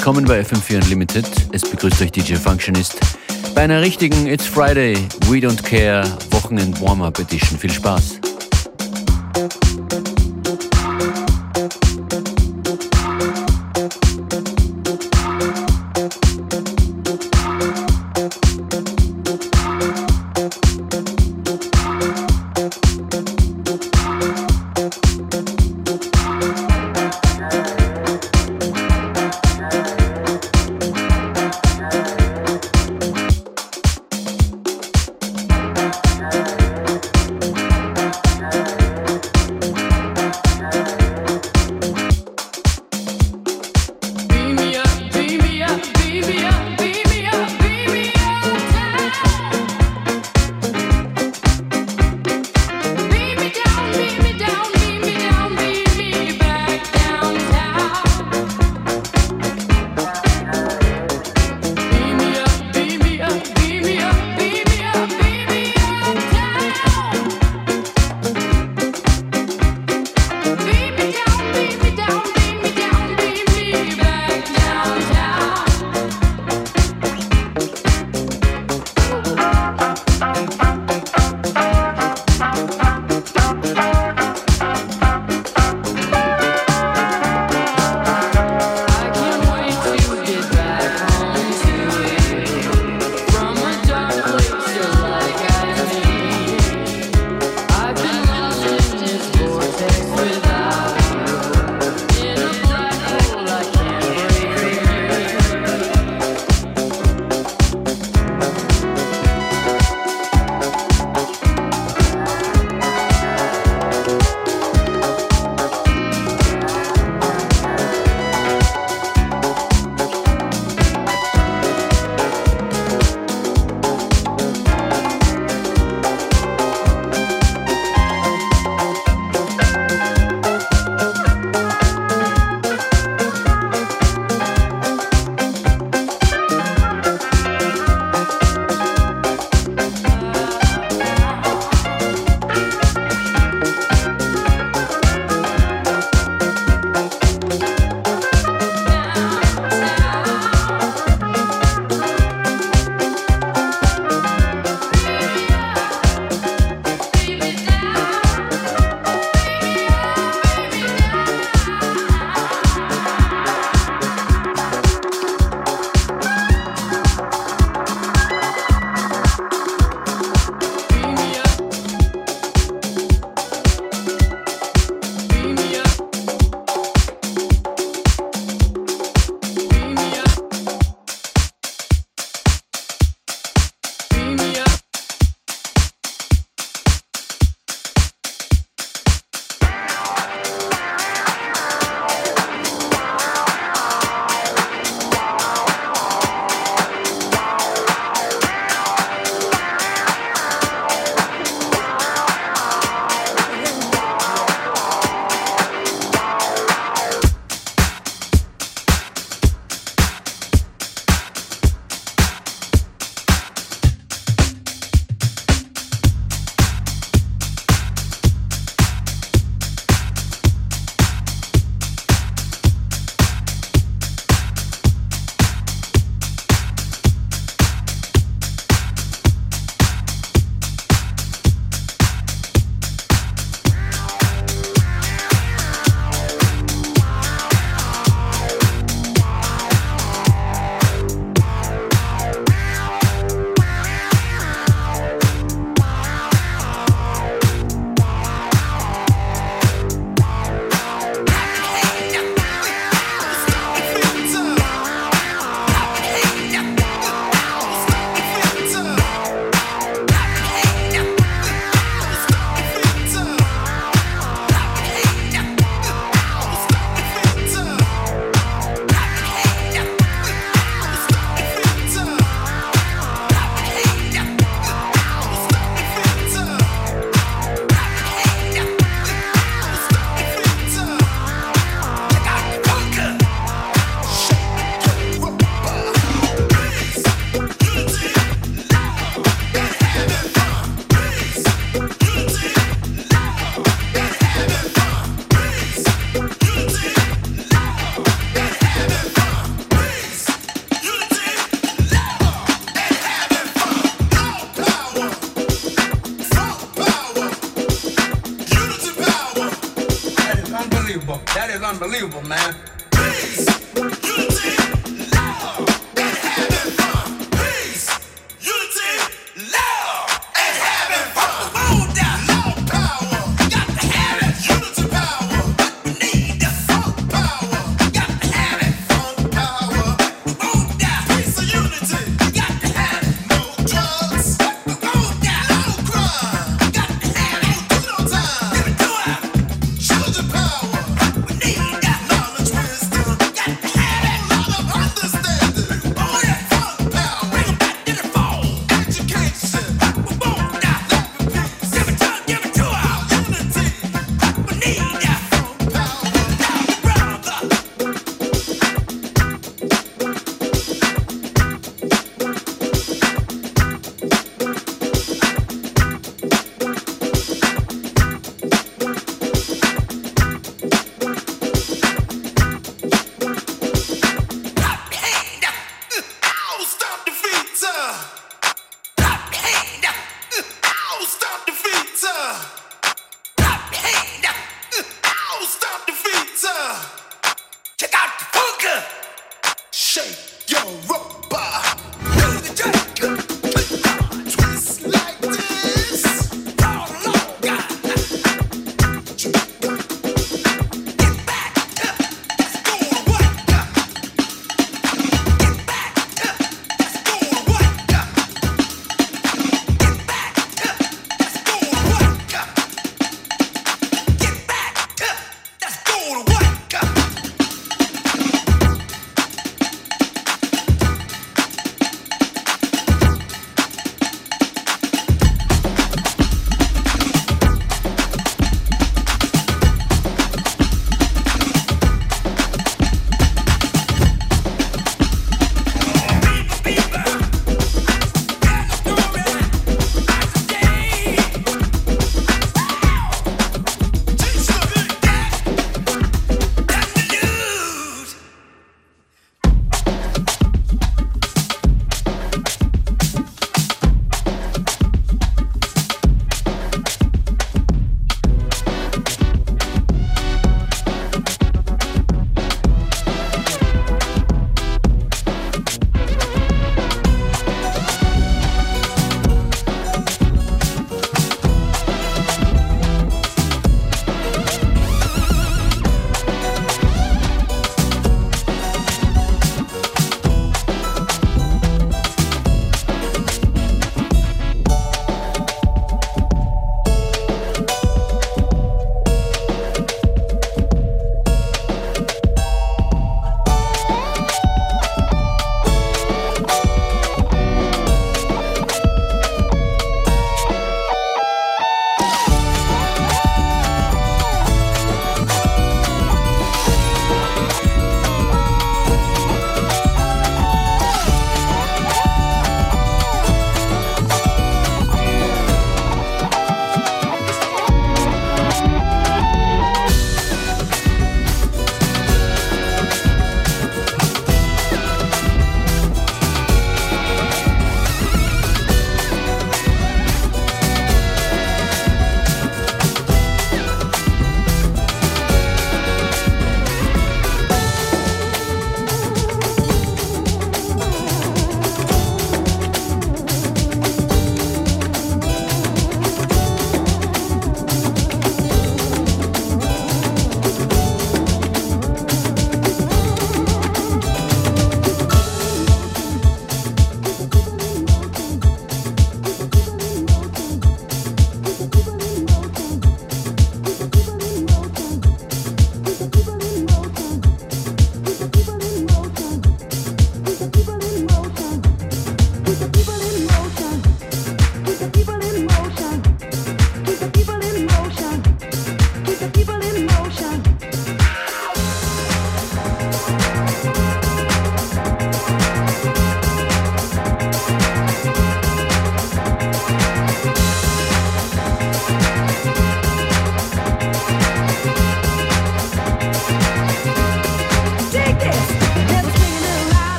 Willkommen bei FM4 Unlimited. Es begrüßt euch DJ Functionist bei einer richtigen It's Friday, We Don't Care Wochenend Warm-Up Edition. Viel Spaß!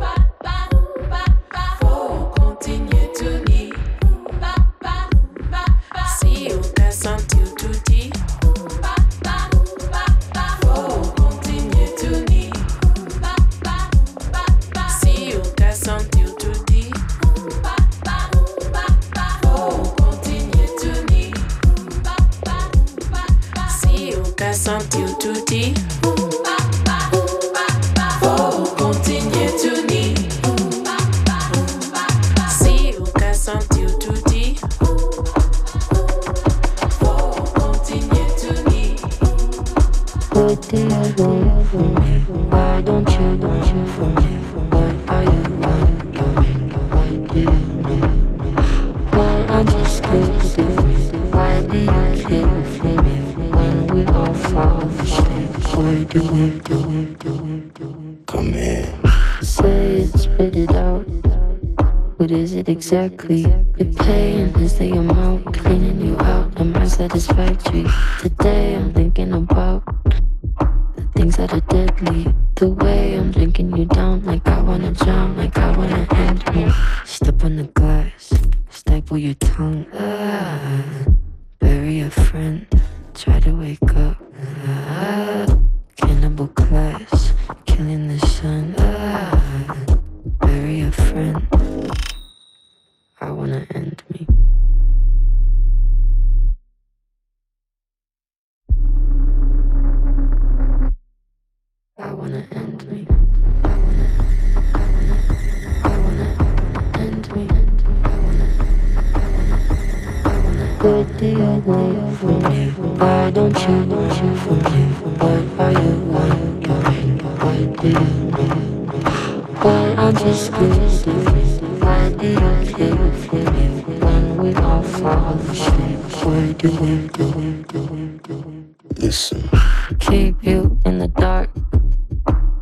Why Why don't you you from me? What are you me? Why do you know? Why scared of me? Why do you care for me? When we all fall asleep, what do we do? Listen, keep you in the dark.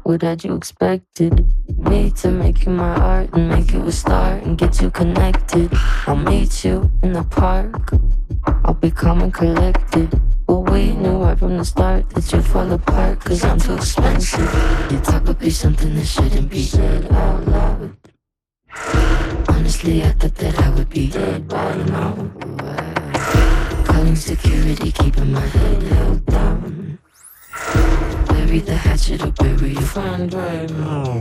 What had you expected? Me to make you my art and make you a star and get you connected. I'll meet you in the park. I'll be calm and collected. But we knew right from the start that you'd fall apart cause I'm too expensive. Your talk would be something that shouldn't be said out loud. Honestly, I thought that I would be dead by now. Calling security, keeping my head held down. Bury the hatchet or bury your friend right now.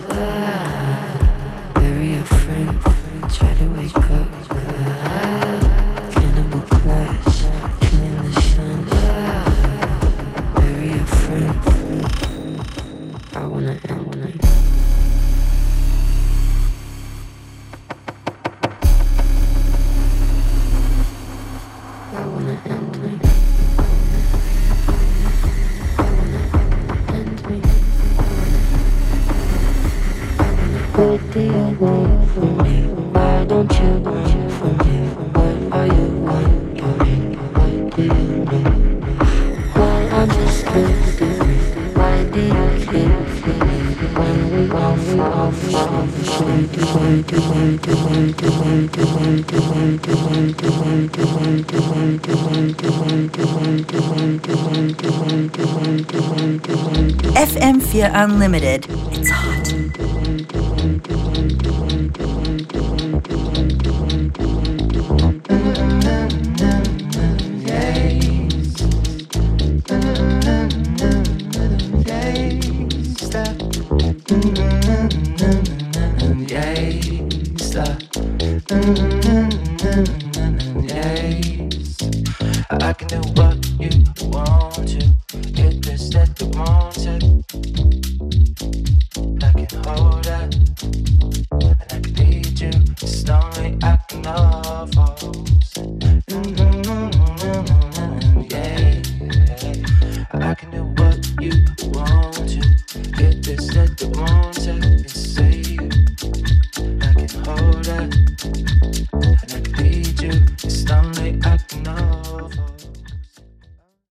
ない。Unlimited.